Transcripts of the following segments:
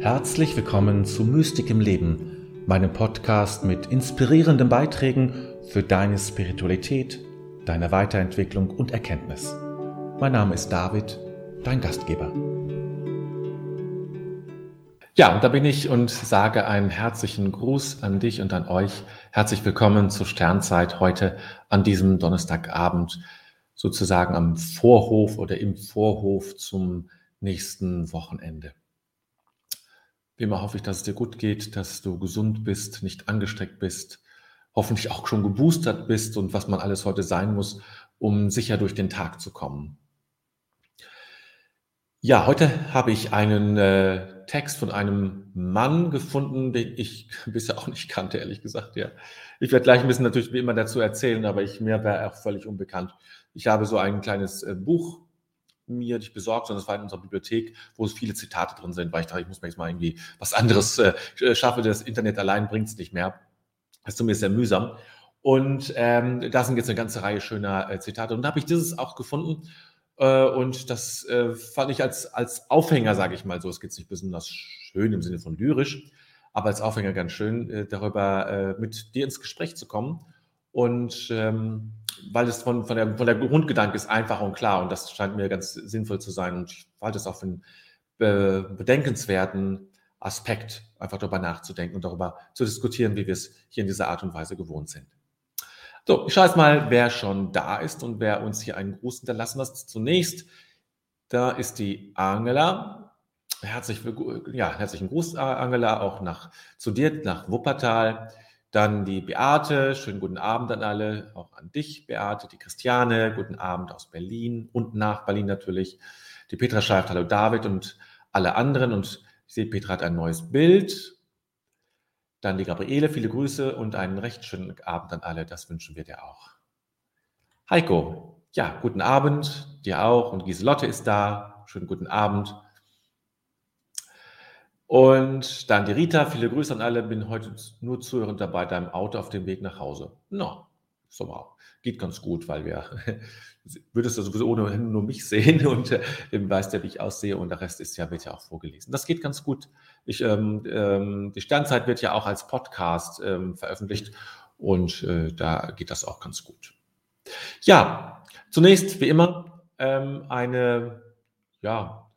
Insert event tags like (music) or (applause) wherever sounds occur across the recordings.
Herzlich willkommen zu Mystik im Leben, meinem Podcast mit inspirierenden Beiträgen für deine Spiritualität, deine Weiterentwicklung und Erkenntnis. Mein Name ist David, dein Gastgeber. Ja, und da bin ich und sage einen herzlichen Gruß an dich und an euch. Herzlich willkommen zur Sternzeit heute an diesem Donnerstagabend, sozusagen am Vorhof oder im Vorhof zum nächsten Wochenende. Wie immer hoffe ich, dass es dir gut geht, dass du gesund bist, nicht angesteckt bist, hoffentlich auch schon geboostert bist und was man alles heute sein muss, um sicher durch den Tag zu kommen. Ja, heute habe ich einen äh, Text von einem Mann gefunden, den ich (laughs) bisher auch nicht kannte, ehrlich gesagt. Ja. Ich werde gleich ein bisschen natürlich wie immer dazu erzählen, aber ich, mir wäre auch völlig unbekannt. Ich habe so ein kleines äh, Buch mir nicht besorgt, sondern es war in unserer Bibliothek, wo es viele Zitate drin sind, weil ich dachte, ich muss mir jetzt mal irgendwie was anderes äh, schaffe. Das Internet allein bringt es nicht mehr. Das ist zumindest sehr mühsam. Und ähm, da sind jetzt eine ganze Reihe schöner äh, Zitate. Und da habe ich dieses auch gefunden. Äh, und das äh, fand ich als, als Aufhänger, sage ich mal so, es geht nicht besonders schön im Sinne von lyrisch, aber als Aufhänger ganz schön, äh, darüber äh, mit dir ins Gespräch zu kommen. Und ähm, weil es von, von, der, von der Grundgedanke ist einfach und klar und das scheint mir ganz sinnvoll zu sein und ich halte es auch für einen bedenkenswerten Aspekt, einfach darüber nachzudenken und darüber zu diskutieren, wie wir es hier in dieser Art und Weise gewohnt sind. So, ich schaue jetzt mal, wer schon da ist und wer uns hier einen Gruß hinterlassen hat. Zunächst, da ist die Angela. Herzlich, ja, herzlichen Gruß, Angela, auch nach, zu dir, nach Wuppertal. Dann die Beate, schönen guten Abend an alle, auch an dich, Beate, die Christiane, guten Abend aus Berlin und nach Berlin natürlich. Die Petra schreibt Hallo David und alle anderen und ich sehe, Petra hat ein neues Bild. Dann die Gabriele, viele Grüße und einen recht schönen Abend an alle, das wünschen wir dir auch. Heiko, ja, guten Abend, dir auch und Giselotte ist da, schönen guten Abend. Und dann die Rita, viele Grüße an alle, bin heute nur zuhörend dabei, deinem Auto auf dem Weg nach Hause. No, so wow. Geht ganz gut, weil wir, (laughs) würdest du sowieso ohnehin nur mich sehen (laughs) und äh, weißt ja, wie ich aussehe und der Rest ist ja, wird ja auch vorgelesen. Das geht ganz gut. Ich, ähm, ähm, die Sternzeit wird ja auch als Podcast ähm, veröffentlicht und äh, da geht das auch ganz gut. Ja, zunächst wie immer ähm, eine, ja,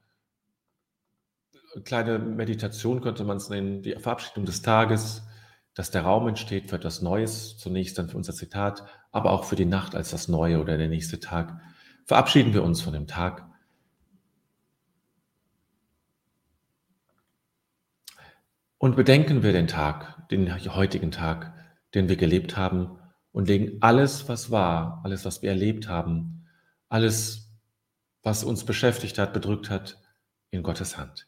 kleine Meditation könnte man es nennen, die Verabschiedung des Tages, dass der Raum entsteht für etwas Neues, zunächst dann für unser Zitat, aber auch für die Nacht als das Neue oder der nächste Tag. Verabschieden wir uns von dem Tag. Und bedenken wir den Tag, den heutigen Tag, den wir gelebt haben und legen alles, was war, alles, was wir erlebt haben, alles, was uns beschäftigt hat, bedrückt hat, in Gottes Hand.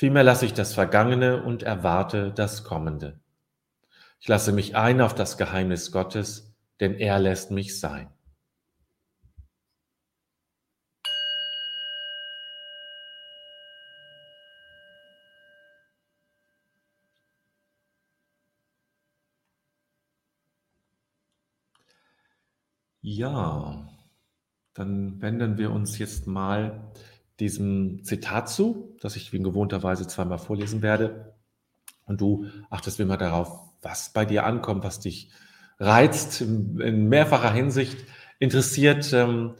Vielmehr lasse ich das Vergangene und erwarte das Kommende. Ich lasse mich ein auf das Geheimnis Gottes, denn er lässt mich sein. Ja, Dann wenden wir uns jetzt mal diesem Zitat zu, das ich wie in gewohnter Weise zweimal vorlesen werde. Und du achtest immer darauf, was bei dir ankommt, was dich reizt, in mehrfacher Hinsicht interessiert. Ähm,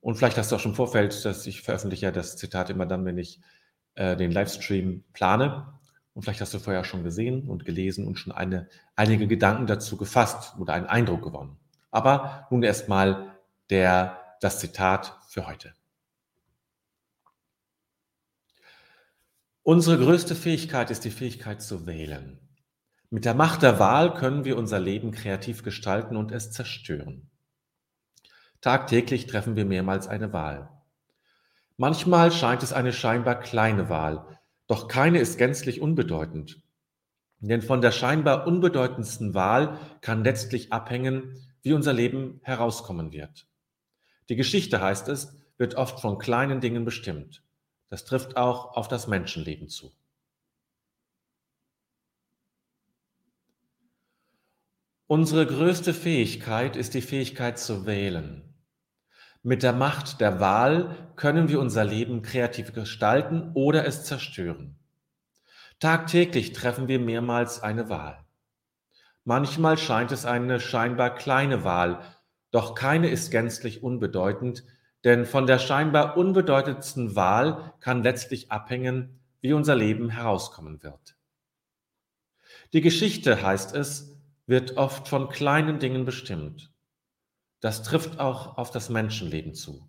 und vielleicht hast du auch schon im Vorfeld, dass ich veröffentliche das Zitat immer dann, wenn ich äh, den Livestream plane. Und vielleicht hast du vorher schon gesehen und gelesen und schon eine, einige Gedanken dazu gefasst oder einen Eindruck gewonnen. Aber nun erstmal der, das Zitat für heute. Unsere größte Fähigkeit ist die Fähigkeit zu wählen. Mit der Macht der Wahl können wir unser Leben kreativ gestalten und es zerstören. Tagtäglich treffen wir mehrmals eine Wahl. Manchmal scheint es eine scheinbar kleine Wahl, doch keine ist gänzlich unbedeutend. Denn von der scheinbar unbedeutendsten Wahl kann letztlich abhängen, wie unser Leben herauskommen wird. Die Geschichte, heißt es, wird oft von kleinen Dingen bestimmt. Das trifft auch auf das Menschenleben zu. Unsere größte Fähigkeit ist die Fähigkeit zu wählen. Mit der Macht der Wahl können wir unser Leben kreativ gestalten oder es zerstören. Tagtäglich treffen wir mehrmals eine Wahl. Manchmal scheint es eine scheinbar kleine Wahl, doch keine ist gänzlich unbedeutend, denn von der scheinbar unbedeutendsten Wahl kann letztlich abhängen, wie unser Leben herauskommen wird. Die Geschichte, heißt es, wird oft von kleinen Dingen bestimmt. Das trifft auch auf das Menschenleben zu.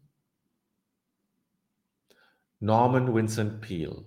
Norman Vincent Peale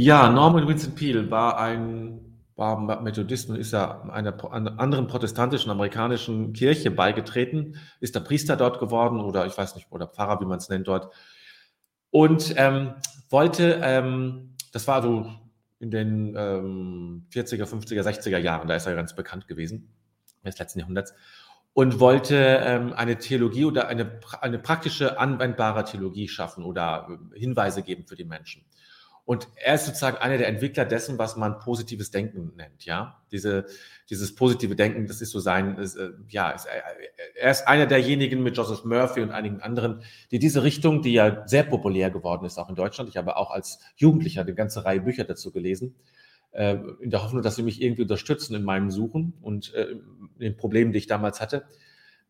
Ja, Norman Vincent Peale war ein war Methodist und ist ja einer, einer anderen protestantischen amerikanischen Kirche beigetreten, ist der Priester dort geworden oder ich weiß nicht, oder Pfarrer, wie man es nennt dort. Und ähm, wollte, ähm, das war so in den ähm, 40er, 50er, 60er Jahren, da ist er ganz bekannt gewesen, des letzten Jahrhunderts, und wollte ähm, eine Theologie oder eine, eine praktische, anwendbare Theologie schaffen oder äh, Hinweise geben für die Menschen. Und er ist sozusagen einer der Entwickler dessen, was man positives Denken nennt. Ja, diese, dieses positive Denken, das ist so sein, ist, äh, ja, ist, äh, er ist einer derjenigen mit Joseph Murphy und einigen anderen, die diese Richtung, die ja sehr populär geworden ist, auch in Deutschland. Ich habe auch als Jugendlicher eine ganze Reihe Bücher dazu gelesen, äh, in der Hoffnung, dass sie mich irgendwie unterstützen in meinem Suchen und äh, den Problemen, die ich damals hatte.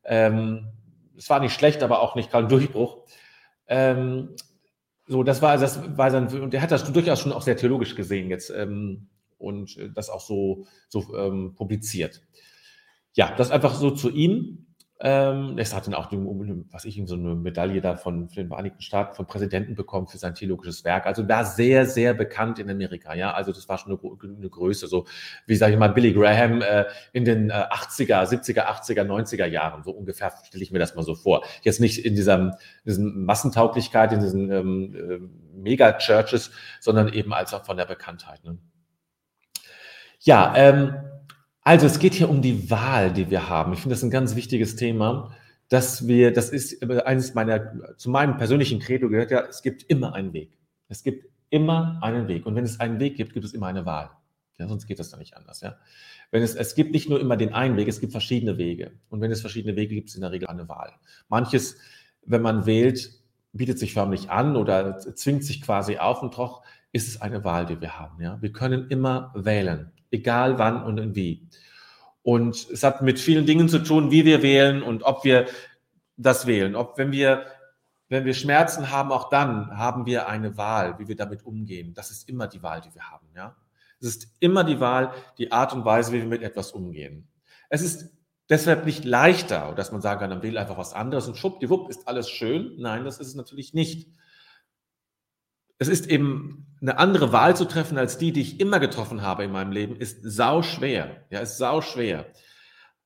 Ähm, es war nicht schlecht, aber auch nicht kein Durchbruch. So, das war, das war sein, und er hat das durchaus schon auch sehr theologisch gesehen jetzt ähm, und äh, das auch so, so ähm, publiziert. Ja, das einfach so zu ihm. Ähm, es hat dann auch, was ich, so eine Medaille da von, von den Vereinigten Staaten, vom Präsidenten bekommen für sein theologisches Werk. Also war sehr, sehr bekannt in Amerika. Ja, also das war schon eine, eine Größe. So wie sage ich mal, Billy Graham äh, in den äh, 80er, 70er, 80er, 90er Jahren. So ungefähr stelle ich mir das mal so vor. Jetzt nicht in dieser diesen Massentauglichkeit, in diesen ähm, äh, Mega-Churches, sondern eben als auch von der Bekanntheit. Ne? Ja, ähm, also es geht hier um die Wahl, die wir haben. Ich finde das ein ganz wichtiges Thema, dass wir, das ist eines meiner, zu meinem persönlichen Credo gehört ja, es gibt immer einen Weg. Es gibt immer einen Weg. Und wenn es einen Weg gibt, gibt es immer eine Wahl. Ja, sonst geht das dann nicht anders. Ja. Wenn es, es gibt nicht nur immer den einen Weg, es gibt verschiedene Wege. Und wenn es verschiedene Wege gibt, ist in der Regel eine Wahl. Manches, wenn man wählt, bietet sich förmlich an oder zwingt sich quasi auf und doch ist es eine Wahl, die wir haben. Ja. Wir können immer wählen egal wann und wie. Und es hat mit vielen Dingen zu tun, wie wir wählen und ob wir das wählen. Ob wenn wir, wenn wir Schmerzen haben, auch dann haben wir eine Wahl, wie wir damit umgehen. Das ist immer die Wahl, die wir haben. Ja? Es ist immer die Wahl, die Art und Weise, wie wir mit etwas umgehen. Es ist deshalb nicht leichter, dass man sagen kann, dann wähle einfach was anderes und schwuppdiwupp ist alles schön. Nein, das ist es natürlich nicht es ist eben eine andere Wahl zu treffen als die, die ich immer getroffen habe in meinem Leben, ist sau schwer. Ja, ist sau schwer.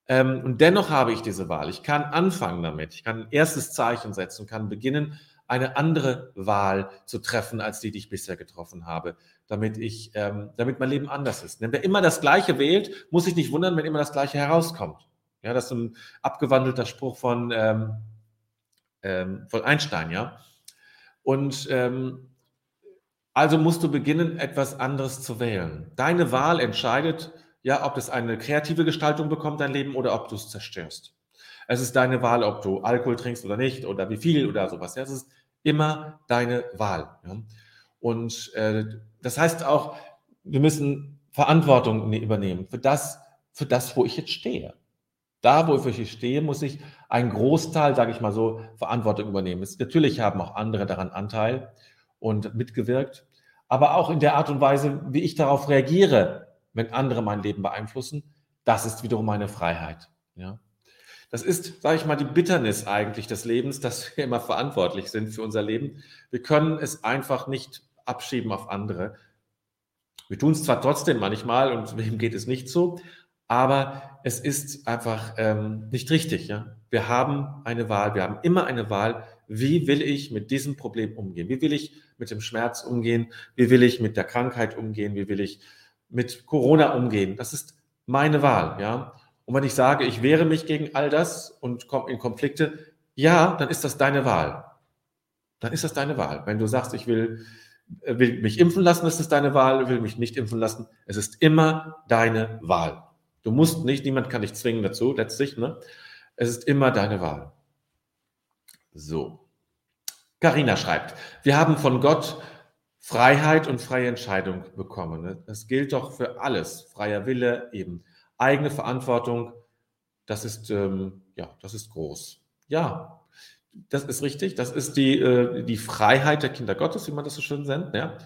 Ähm, und dennoch habe ich diese Wahl. Ich kann anfangen damit. Ich kann ein erstes Zeichen setzen kann beginnen, eine andere Wahl zu treffen als die, die ich bisher getroffen habe, damit ich, ähm, damit mein Leben anders ist. Denn wer immer das Gleiche wählt, muss sich nicht wundern, wenn immer das Gleiche herauskommt. Ja, das ist ein abgewandelter Spruch von, ähm, ähm, von Einstein, ja. Und ähm, also musst du beginnen, etwas anderes zu wählen. Deine Wahl entscheidet, ja, ob es eine kreative Gestaltung bekommt, dein Leben, oder ob du es zerstörst. Es ist deine Wahl, ob du Alkohol trinkst oder nicht, oder wie viel oder sowas. Es ist immer deine Wahl. Und äh, das heißt auch, wir müssen Verantwortung ne-, übernehmen für das, für das, wo ich jetzt stehe. Da, wo ich stehe, muss ich einen Großteil, sage ich mal so, Verantwortung übernehmen. Natürlich haben auch andere daran Anteil und mitgewirkt, aber auch in der Art und Weise, wie ich darauf reagiere, wenn andere mein Leben beeinflussen, das ist wiederum meine Freiheit. Ja. Das ist, sage ich mal, die Bitternis eigentlich des Lebens, dass wir immer verantwortlich sind für unser Leben. Wir können es einfach nicht abschieben auf andere. Wir tun es zwar trotzdem manchmal und wem geht es nicht so, aber es ist einfach ähm, nicht richtig. Ja? Wir haben eine Wahl, wir haben immer eine Wahl, wie will ich mit diesem Problem umgehen? Wie will ich mit dem Schmerz umgehen? Wie will ich mit der Krankheit umgehen? Wie will ich mit Corona umgehen? Das ist meine Wahl. Ja? Und wenn ich sage, ich wehre mich gegen all das und komme in Konflikte, ja, dann ist das deine Wahl. Dann ist das deine Wahl. Wenn du sagst, ich will äh, will mich impfen lassen, ist es deine Wahl, will mich nicht impfen lassen. Es ist immer deine Wahl. Du musst nicht, niemand kann dich zwingen dazu, letztlich. Ne? Es ist immer deine Wahl. So. Carina schreibt, wir haben von Gott Freiheit und freie Entscheidung bekommen. Das gilt doch für alles. Freier Wille, eben eigene Verantwortung. Das ist, ähm, ja, das ist groß. Ja, das ist richtig. Das ist die, äh, die Freiheit der Kinder Gottes, wie man das so schön nennt. Ja?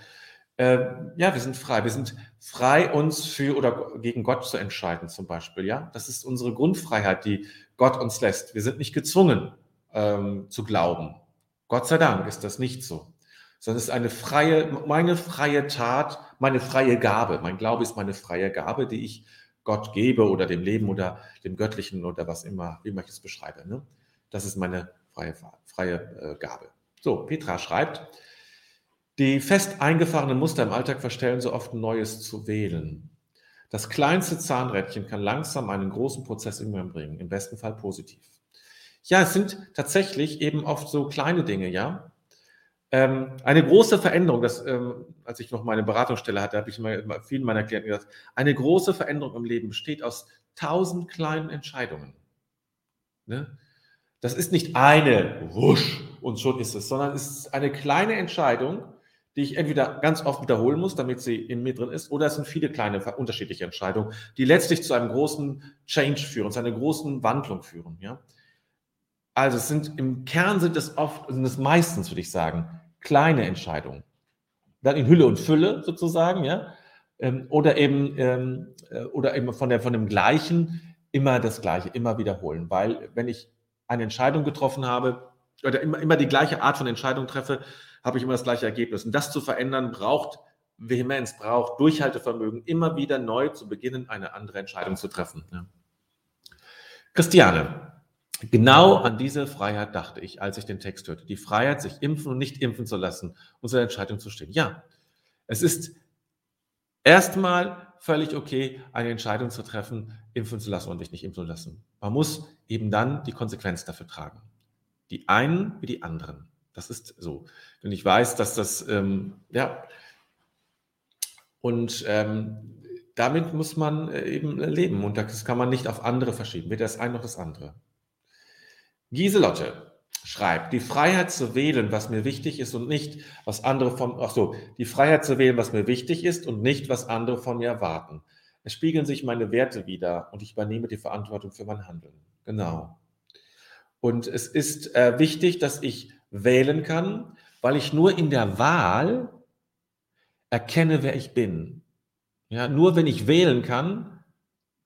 Äh, ja, wir sind frei. Wir sind frei, uns für oder gegen Gott zu entscheiden, zum Beispiel. Ja, das ist unsere Grundfreiheit, die Gott uns lässt. Wir sind nicht gezwungen ähm, zu glauben. Gott sei Dank ist das nicht so, sondern es ist eine freie, meine freie Tat, meine freie Gabe. Mein Glaube ist meine freie Gabe, die ich Gott gebe oder dem Leben oder dem Göttlichen oder was immer, wie man es beschreibe. Ne? Das ist meine freie, freie äh, Gabe. So, Petra schreibt, die fest eingefahrenen Muster im Alltag verstellen so oft Neues zu wählen. Das kleinste Zahnrädchen kann langsam einen großen Prozess in mir bringen, im besten Fall positiv. Ja, es sind tatsächlich eben oft so kleine Dinge, ja. Ähm, eine große Veränderung, das, ähm, als ich noch meine Beratungsstelle hatte, habe ich immer vielen meiner Klienten gesagt, eine große Veränderung im Leben besteht aus tausend kleinen Entscheidungen. Ne? Das ist nicht eine Wusch und schon ist es, sondern es ist eine kleine Entscheidung, die ich entweder ganz oft wiederholen muss, damit sie in mir drin ist, oder es sind viele kleine unterschiedliche Entscheidungen, die letztlich zu einem großen Change führen, zu einer großen Wandlung führen. Ja? Also es sind im Kern sind es oft, sind es meistens, würde ich sagen, kleine Entscheidungen. Dann in Hülle und Fülle sozusagen, ja. Ähm, oder eben, ähm, äh, oder eben von, der, von dem Gleichen immer das Gleiche, immer wiederholen. Weil wenn ich eine Entscheidung getroffen habe oder immer, immer die gleiche Art von Entscheidung treffe, habe ich immer das gleiche Ergebnis. Und das zu verändern braucht Vehemenz, braucht Durchhaltevermögen, immer wieder neu zu beginnen, eine andere Entscheidung zu treffen. Ja. Christiane, genau an diese Freiheit dachte ich, als ich den Text hörte. Die Freiheit, sich impfen und nicht impfen zu lassen, unsere Entscheidung zu stehen. Ja, es ist erstmal völlig okay, eine Entscheidung zu treffen, impfen zu lassen und dich nicht impfen zu lassen. Man muss eben dann die Konsequenz dafür tragen. Die einen wie die anderen. Das ist so. Wenn ich weiß, dass das, ähm, ja, und ähm, damit muss man äh, eben leben und das kann man nicht auf andere verschieben, weder das eine noch das andere. Giselotte schreibt, die Freiheit zu wählen, was mir wichtig ist und nicht, was andere von, ach so, die Freiheit zu wählen, was mir wichtig ist und nicht, was andere von mir erwarten. Es spiegeln sich meine Werte wieder und ich übernehme die Verantwortung für mein Handeln. Genau. Und es ist äh, wichtig, dass ich wählen kann, weil ich nur in der Wahl erkenne, wer ich bin. Ja, nur wenn ich wählen kann,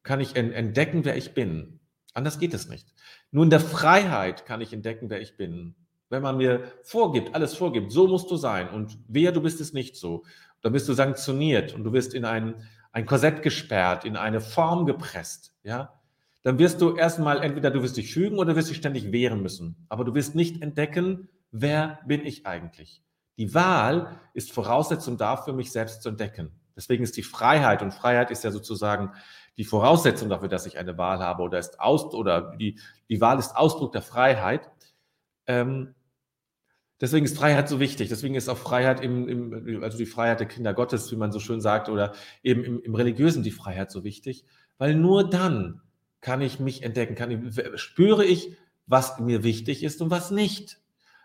kann ich entdecken, wer ich bin. Anders geht es nicht. Nur in der Freiheit kann ich entdecken, wer ich bin. Wenn man mir vorgibt, alles vorgibt, so musst du sein und wer du bist es nicht so, dann bist du sanktioniert und du wirst in ein ein Korsett gesperrt, in eine Form gepresst, ja, dann wirst du erstmal entweder du wirst dich fügen oder wirst dich ständig wehren müssen. Aber du wirst nicht entdecken, wer bin ich eigentlich. Die Wahl ist Voraussetzung dafür, mich selbst zu entdecken. Deswegen ist die Freiheit, und Freiheit ist ja sozusagen die Voraussetzung dafür, dass ich eine Wahl habe oder ist aus, oder die, die Wahl ist Ausdruck der Freiheit. Ähm, deswegen ist Freiheit so wichtig. Deswegen ist auch Freiheit im, im, also die Freiheit der Kinder Gottes, wie man so schön sagt, oder eben im, im Religiösen die Freiheit so wichtig, weil nur dann kann ich mich entdecken, kann ich, spüre ich, was mir wichtig ist und was nicht,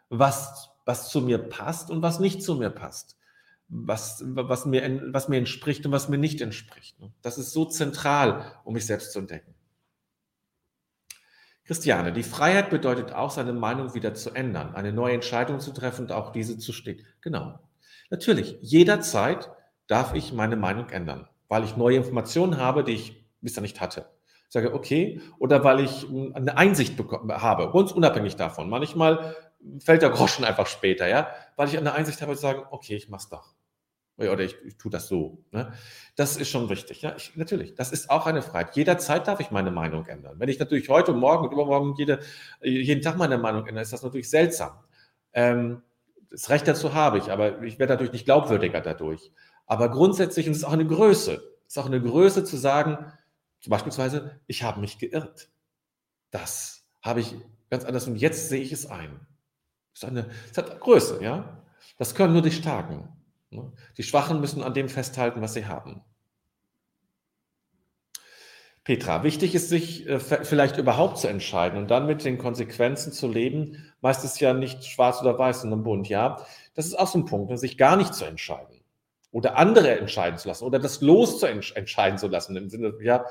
was, was zu mir passt und was nicht zu mir passt was, was, mir, was mir entspricht und was mir nicht entspricht. Das ist so zentral, um mich selbst zu entdecken. Christiane, die Freiheit bedeutet auch, seine Meinung wieder zu ändern, eine neue Entscheidung zu treffen und auch diese zu stehen. Genau. Natürlich, jederzeit darf ich meine Meinung ändern, weil ich neue Informationen habe, die ich bisher nicht hatte. Ich sage, okay, oder weil ich eine Einsicht habe, ganz unabhängig davon. Manchmal fällt der Groschen einfach später, ja, weil ich eine Einsicht habe, zu sagen, okay, ich mach's doch. Oder ich, ich tue das so. Ne? Das ist schon wichtig. Ja, ich, natürlich. Das ist auch eine Freiheit. Jederzeit darf ich meine Meinung ändern. Wenn ich natürlich heute, morgen und übermorgen jede, jeden Tag meine Meinung ändere, ist das natürlich seltsam. Ähm, das Recht dazu habe ich, aber ich werde natürlich nicht glaubwürdiger dadurch. Aber grundsätzlich ist es auch eine Größe. Es ist auch eine Größe zu sagen, beispielsweise, ich habe mich geirrt. Das habe ich ganz anders und jetzt sehe ich es ein. Das, ist eine, das hat Größe, ja. Das können nur die Starken. Ne? Die Schwachen müssen an dem festhalten, was sie haben. Petra, wichtig ist, sich äh, vielleicht überhaupt zu entscheiden und dann mit den Konsequenzen zu leben. Meistens ja nicht schwarz oder weiß, sondern bunt, ja. Das ist auch so ein Punkt, ne? sich gar nicht zu entscheiden oder andere entscheiden zu lassen oder das Los zu entscheiden zu lassen, im Sinne, ja,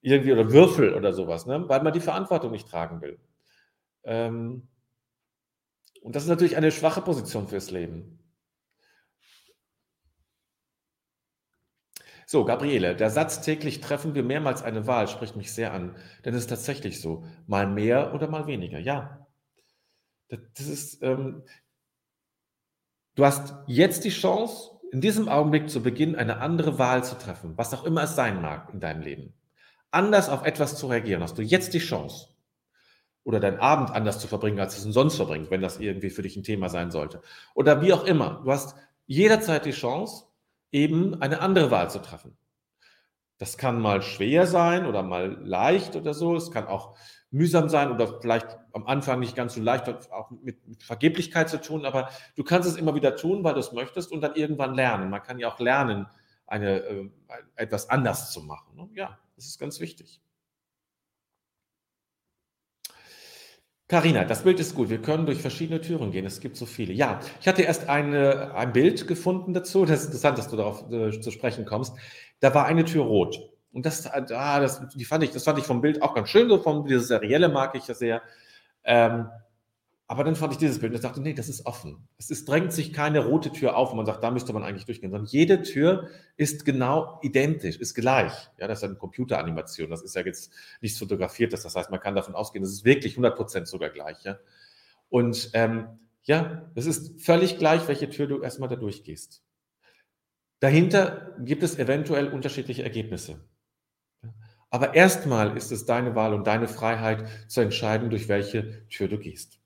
irgendwie oder Würfel oder sowas, ne? weil man die Verantwortung nicht tragen will. Ähm, und das ist natürlich eine schwache Position fürs Leben. So, Gabriele, der Satz täglich treffen wir mehrmals eine Wahl spricht mich sehr an. Denn es ist tatsächlich so. Mal mehr oder mal weniger. Ja. Das ist, ähm, du hast jetzt die Chance, in diesem Augenblick zu Beginn eine andere Wahl zu treffen, was auch immer es sein mag in deinem Leben. Anders auf etwas zu reagieren, hast du jetzt die Chance. Oder deinen Abend anders zu verbringen, als du es sonst verbringst, wenn das irgendwie für dich ein Thema sein sollte. Oder wie auch immer. Du hast jederzeit die Chance, eben eine andere Wahl zu treffen. Das kann mal schwer sein oder mal leicht oder so. Es kann auch mühsam sein oder vielleicht am Anfang nicht ganz so leicht, auch mit, mit Vergeblichkeit zu tun, aber du kannst es immer wieder tun, weil du es möchtest und dann irgendwann lernen. Man kann ja auch lernen, eine, äh, etwas anders zu machen. Ne? Ja, das ist ganz wichtig. Carina, das Bild ist gut. Wir können durch verschiedene Türen gehen. Es gibt so viele. Ja, ich hatte erst eine, ein Bild gefunden dazu. Das ist interessant, dass du darauf äh, zu sprechen kommst. Da war eine Tür rot. Und das, ah, das, die fand ich, das fand ich vom Bild auch ganz schön. So vom, dieses Serielle mag ich ja sehr. Ähm, aber dann fand ich dieses Bild und ich dachte, nee, das ist offen. Es ist, drängt sich keine rote Tür auf, wo man sagt, da müsste man eigentlich durchgehen, sondern jede Tür ist genau identisch, ist gleich. Ja, das ist eine Computeranimation. Das ist ja jetzt nichts Fotografiertes. Das heißt, man kann davon ausgehen, das ist wirklich 100% sogar gleich. Ja? Und ähm, ja, es ist völlig gleich, welche Tür du erstmal da durchgehst. Dahinter gibt es eventuell unterschiedliche Ergebnisse. Aber erstmal ist es deine Wahl und deine Freiheit zu entscheiden, durch welche Tür du gehst.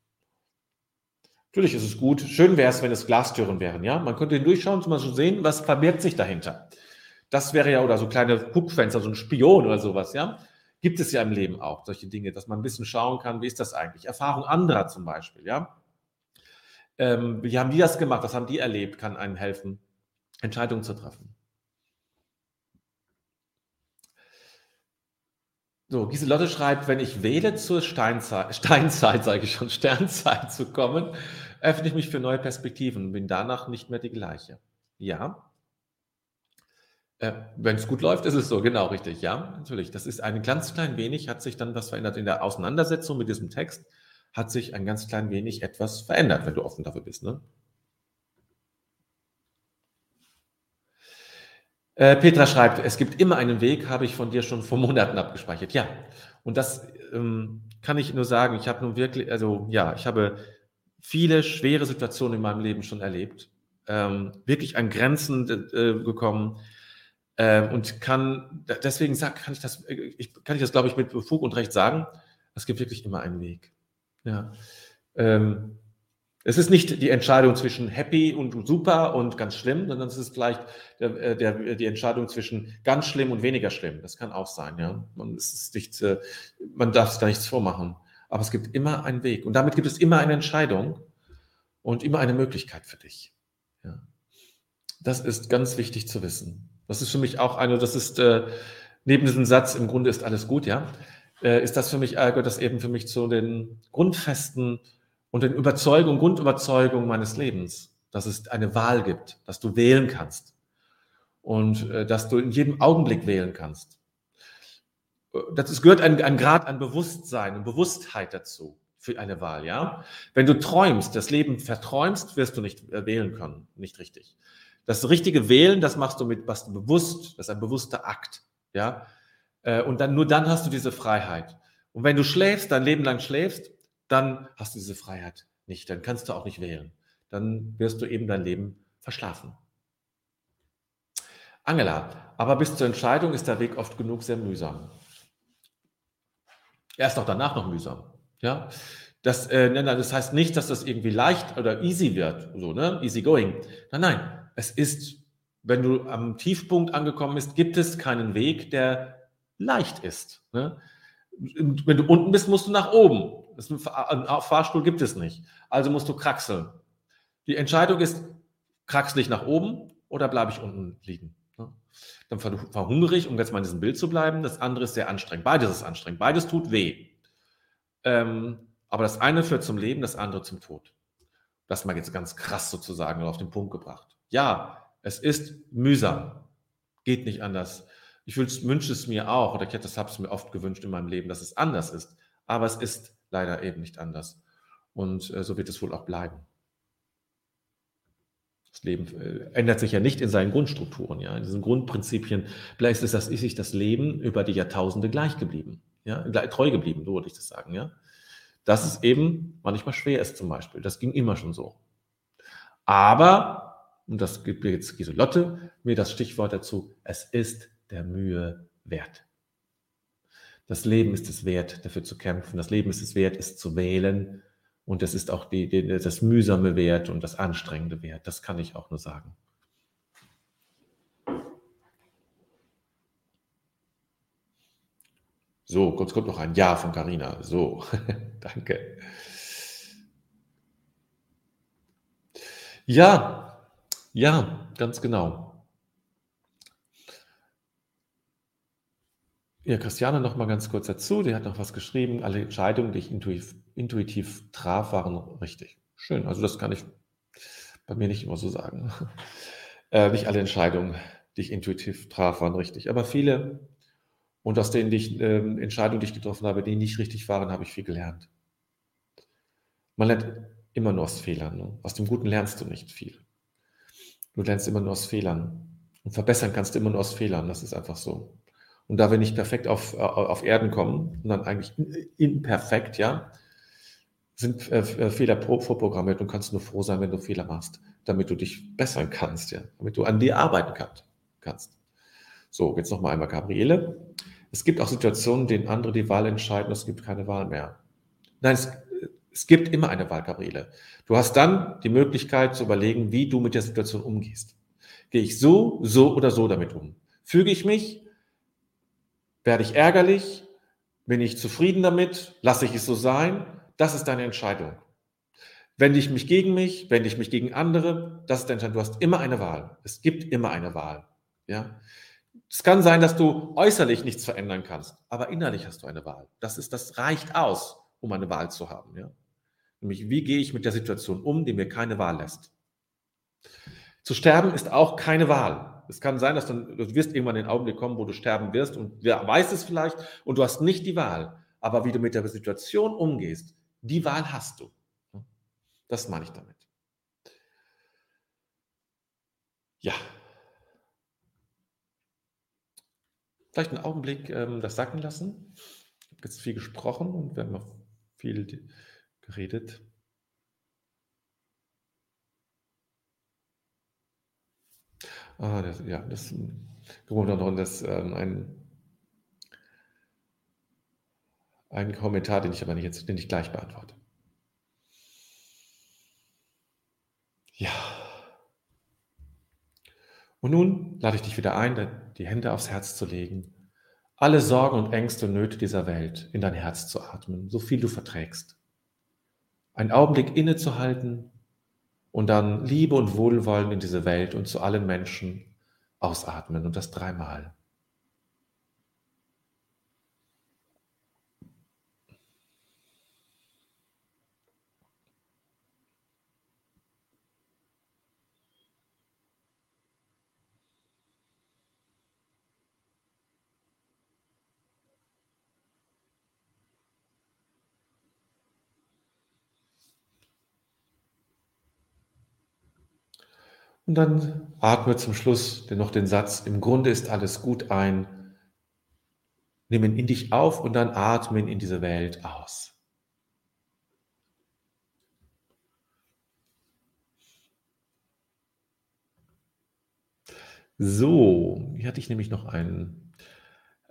Natürlich ist es gut. Schön wäre es, wenn es Glastüren wären, ja. Man könnte durchschauen, zum Beispiel sehen, was verbirgt sich dahinter. Das wäre ja, oder so kleine Guckfenster, so ein Spion oder sowas, ja. Gibt es ja im Leben auch solche Dinge, dass man ein bisschen schauen kann, wie ist das eigentlich? Erfahrung anderer zum Beispiel, ja. Ähm, wie haben die das gemacht? Was haben die erlebt? Kann einem helfen, Entscheidungen zu treffen. So, Giselotte schreibt, wenn ich wähle, zur Steinzeit, Steinzeit, (laughs) sage ich schon, Sternzeit zu kommen, öffne ich mich für neue Perspektiven und bin danach nicht mehr die gleiche. Ja. Äh, wenn es gut läuft, ist es so, genau richtig, ja, natürlich. Das ist ein ganz klein wenig, hat sich dann was verändert in der Auseinandersetzung mit diesem Text, hat sich ein ganz klein wenig etwas verändert, wenn du offen dafür bist. Ne? Äh, Petra schreibt, es gibt immer einen Weg, habe ich von dir schon vor Monaten abgespeichert. Ja, und das ähm, kann ich nur sagen. Ich habe nun wirklich, also ja, ich habe viele schwere Situationen in meinem Leben schon erlebt, ähm, wirklich an Grenzen äh, gekommen äh, und kann deswegen sagen, kann ich das, ich, kann ich das, glaube ich, mit Fug und Recht sagen. Es gibt wirklich immer einen Weg. Ja. Ähm, Es ist nicht die Entscheidung zwischen happy und super und ganz schlimm, sondern es ist vielleicht der, äh, der, die Entscheidung zwischen ganz schlimm und weniger schlimm. Das kann auch sein, ja. Man, ist nicht, äh, man darf sich da nichts vormachen. Aber es gibt immer einen Weg. Und damit gibt es immer eine Entscheidung und immer eine Möglichkeit für dich. Ja. Das ist ganz wichtig zu wissen. Das ist für mich auch eine, das ist äh, neben diesem Satz, im Grunde ist alles gut, ja, ist das für mich, äh, gehört das eben für mich zu den Grundfesten und den Überzeugungen, Grundüberzeugungen meines Lebens, dass es eine Wahl gibt, dass du wählen kannst und äh, dass du in jedem Augenblick wählen kannst. Äh, das gehört ein, ein Grad an Bewusstsein und Bewusstheit dazu für eine Wahl, ja. Wenn du träumst, das Leben verträumst, wirst du nicht äh, wählen können, nicht richtig. Das richtige Wählen, das machst du mit, was du bewusst, das ist ein bewusster Akt, ja. Äh, und dann, nur dann hast du diese Freiheit. Und wenn du schläfst, dein Leben lang schläfst, dann hast du diese Freiheit nicht. Dann kannst du auch nicht wählen. Dann wirst du eben dein Leben verschlafen. Angela, aber bis zur Entscheidung ist der Weg oft genug sehr mühsam. Erst auch danach noch mühsam. Ja, das, äh, das heißt nicht, dass das irgendwie leicht oder easy wird, so, ne? easy going. Nein, nein, es ist, wenn du am Tiefpunkt angekommen bist, gibt es keinen Weg, der leicht ist. Ne? Wenn du unten bist, musst du nach oben. Das ein Fahrstuhl gibt es nicht. Also musst du kraxeln. Die Entscheidung ist, kraxel ich nach oben oder bleibe ich unten liegen? Dann verhungere ich, um jetzt mal in diesem Bild zu bleiben. Das andere ist sehr anstrengend. Beides ist anstrengend. Beides tut weh. Ähm, aber das eine führt zum Leben, das andere zum Tod. Das mal jetzt ganz krass sozusagen auf den Punkt gebracht. Ja, es ist mühsam. Geht nicht anders. Ich wünsche es mir auch, oder ich hätte es mir oft gewünscht in meinem Leben, dass es anders ist. Aber es ist leider eben nicht anders. Und äh, so wird es wohl auch bleiben. Das Leben äh, ändert sich ja nicht in seinen Grundstrukturen, ja, in diesen Grundprinzipien. Vielleicht ist, das, ist sich das Leben über die Jahrtausende gleich geblieben, ja, treu geblieben, so würde ich das sagen, ja. Dass es eben manchmal schwer ist, zum Beispiel. Das ging immer schon so. Aber, und das gibt jetzt Giselotte mir das Stichwort dazu, es ist der Mühe wert. Das Leben ist es wert, dafür zu kämpfen. Das Leben ist es wert, es zu wählen. Und das ist auch die, die, das mühsame Wert und das anstrengende Wert. Das kann ich auch nur sagen. So, kurz kommt noch ein Ja von Carina. So, (laughs) danke. Ja, ja, ganz genau. Ja, Christiane noch mal ganz kurz dazu. Die hat noch was geschrieben. Alle Entscheidungen, die ich intuitiv, intuitiv traf, waren richtig. Schön. Also das kann ich bei mir nicht immer so sagen. (laughs) Äh, nicht alle Entscheidungen, die ich intuitiv traf, waren richtig. Aber viele und aus denen ich, äh, Entscheidungen, die ich getroffen habe, die nicht richtig waren, habe ich viel gelernt. Man lernt immer nur aus Fehlern. Ne? Aus dem Guten lernst du nicht viel. Du lernst immer nur aus Fehlern. Und verbessern kannst du immer nur aus Fehlern. Das ist einfach so. Und da wir nicht perfekt auf, äh, auf Erden kommen, sondern eigentlich imperfekt, ja, sind äh, äh, Fehler vorprogrammiert und kannst nur froh sein, wenn du Fehler machst, damit du dich bessern kannst, ja, damit du an dir arbeiten kannst. So, jetzt nochmal einmal Gabriele. Es gibt auch Situationen, in denen andere die Wahl entscheiden, es gibt keine Wahl mehr. Nein, es, es gibt immer eine Wahl, Gabriele. Du hast dann die Möglichkeit zu überlegen, wie du mit der Situation umgehst. Gehe ich so, so oder so damit um? Füge ich mich werde ich ärgerlich? Bin ich zufrieden damit? Lasse ich es so sein? Das ist deine Entscheidung. Wende ich mich gegen mich? Wende ich mich gegen andere? Das ist deine Entscheidung. Du hast immer eine Wahl. Es gibt immer eine Wahl. Ja? Es kann sein, dass du äußerlich nichts verändern kannst, aber innerlich hast du eine Wahl. Das ist, das reicht aus, um eine Wahl zu haben. Ja? Nämlich, wie gehe ich mit der Situation um, die mir keine Wahl lässt? Zu sterben ist auch keine Wahl. Es kann sein, dass du, du wirst irgendwann in den Augenblick kommen, wo du sterben wirst und wer weiß es vielleicht und du hast nicht die Wahl. Aber wie du mit der Situation umgehst, die Wahl hast du. Das meine ich damit. Ja. Vielleicht einen Augenblick ähm, das sacken lassen. Ich habe jetzt viel gesprochen und wir haben noch viel geredet. Ah, das, ja, das kommt noch das, ähm, ein, ein Kommentar, den ich aber nicht jetzt, den ich gleich beantworte. Ja. Und nun lade ich dich wieder ein, die Hände aufs Herz zu legen, alle Sorgen und Ängste und Nöte dieser Welt in dein Herz zu atmen, so viel du verträgst. Einen Augenblick innezuhalten und dann Liebe und Wohlwollen in diese Welt und zu allen Menschen ausatmen und das dreimal. Und dann atme zum Schluss noch den Satz, im Grunde ist alles gut ein. Nimm ihn in dich auf und dann atme ihn in diese Welt aus. So, hier hatte ich nämlich noch einen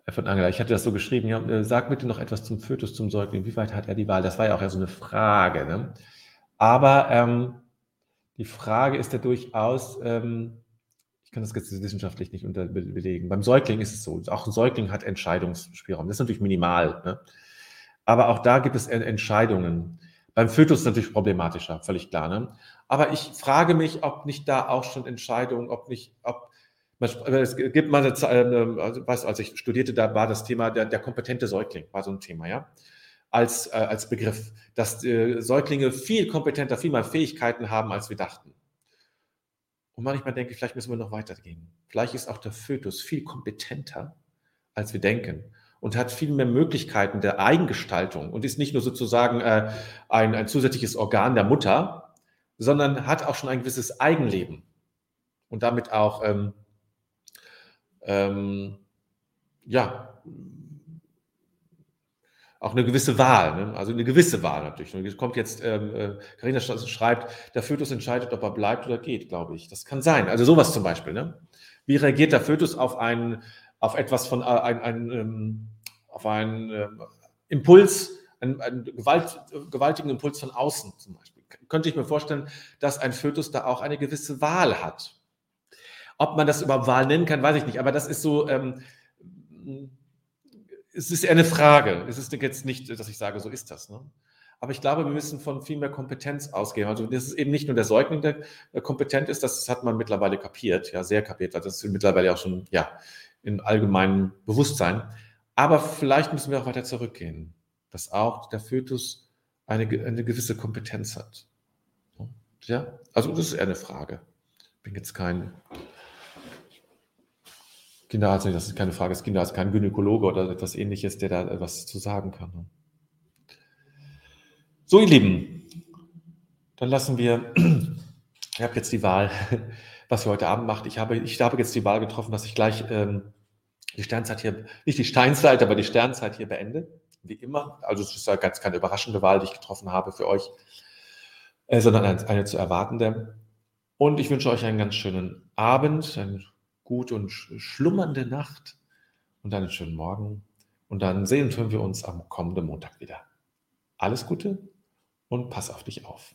äh, von Angela. Ich hatte das so geschrieben, ja, äh, sag bitte noch etwas zum Fötus, zum Säugling. Wie weit hat er die Wahl? Das war ja auch ja so eine Frage. Ne? Aber ähm, die Frage ist ja durchaus, ähm, ich kann das jetzt wissenschaftlich nicht unter belegen. Beim Säugling ist es so, auch ein Säugling hat Entscheidungsspielraum. Das ist natürlich minimal. Ne? Aber auch da gibt es Entscheidungen. Beim Fötus ist es natürlich problematischer, völlig klar. Ne? Aber ich frage mich, ob nicht da auch schon Entscheidungen, ob nicht, ob es gibt mal eine ähm, also, als ich studierte, da war das Thema der, der kompetente Säugling, war so ein Thema, ja als, äh, als Begriff, dass äh, Säuglinge viel kompetenter, viel mehr Fähigkeiten haben, als wir dachten. Und manchmal denke ich, vielleicht müssen wir noch weitergehen. Vielleicht ist auch der Fötus viel kompetenter, als wir denken und hat viel mehr Möglichkeiten der Eigengestaltung und ist nicht nur sozusagen äh, ein, ein zusätzliches Organ der Mutter, sondern hat auch schon ein gewisses Eigenleben und damit auch ähm, ähm, ja, auch eine gewisse Wahl, ne? also eine gewisse Wahl natürlich. Und kommt jetzt, ähm, Carina äh, schreibt, der Fötus entscheidet, ob er bleibt oder geht, glaube ich. Das kann sein. Also sowas zum Beispiel. Ne? Wie reagiert der Fötus auf einen, auf etwas von, äh, ein, ein, ähm, auf einen äh, Impuls, einen, einen Gewalt, gewaltigen Impuls von außen zum Beispiel? Könnte ich mir vorstellen, dass ein Fötus da auch eine gewisse Wahl hat. Ob man das überhaupt Wahl nennen kann, weiß ich nicht. Aber das ist so, ähm, es ist eher eine Frage. Es ist jetzt nicht, dass ich sage, so ist das. Ne? Aber ich glaube, wir müssen von viel mehr Kompetenz ausgehen. Also das ist eben nicht nur der Säugling, der kompetent ist, das hat man mittlerweile kapiert, ja, sehr kapiert. Das ist mittlerweile auch schon, ja, in allgemeinem Bewusstsein. Aber vielleicht müssen wir auch weiter zurückgehen, dass auch der Fötus eine, eine gewisse Kompetenz hat. Ja, also das ist eher eine Frage. Ich bin jetzt kein Kinderarzt, das ist keine Frage, das Kinderarzt, kein Gynäkologe oder etwas ähnliches, der da etwas zu sagen kann. Ne? So, ihr Lieben, dann lassen wir, (clears throat) ich habe jetzt die Wahl, (laughs) was wir heute Abend macht. Ich habe, ich habe jetzt die Wahl getroffen, dass ich gleich ähm, die Sternzeit hier, nicht die Steinzeit, aber die Sternzeit hier beende, wie immer. Also es ist ja ganz keine überraschende Wahl, die ich getroffen habe für euch, äh, sondern eine, eine zu erwartende. Und ich wünsche euch einen ganz schönen Abend, einen gute und schlummernde Nacht und einen schönen Morgen. Und dann sehen und hören wir uns am kommenden Montag wieder. Alles Gute und pass auf dich auf.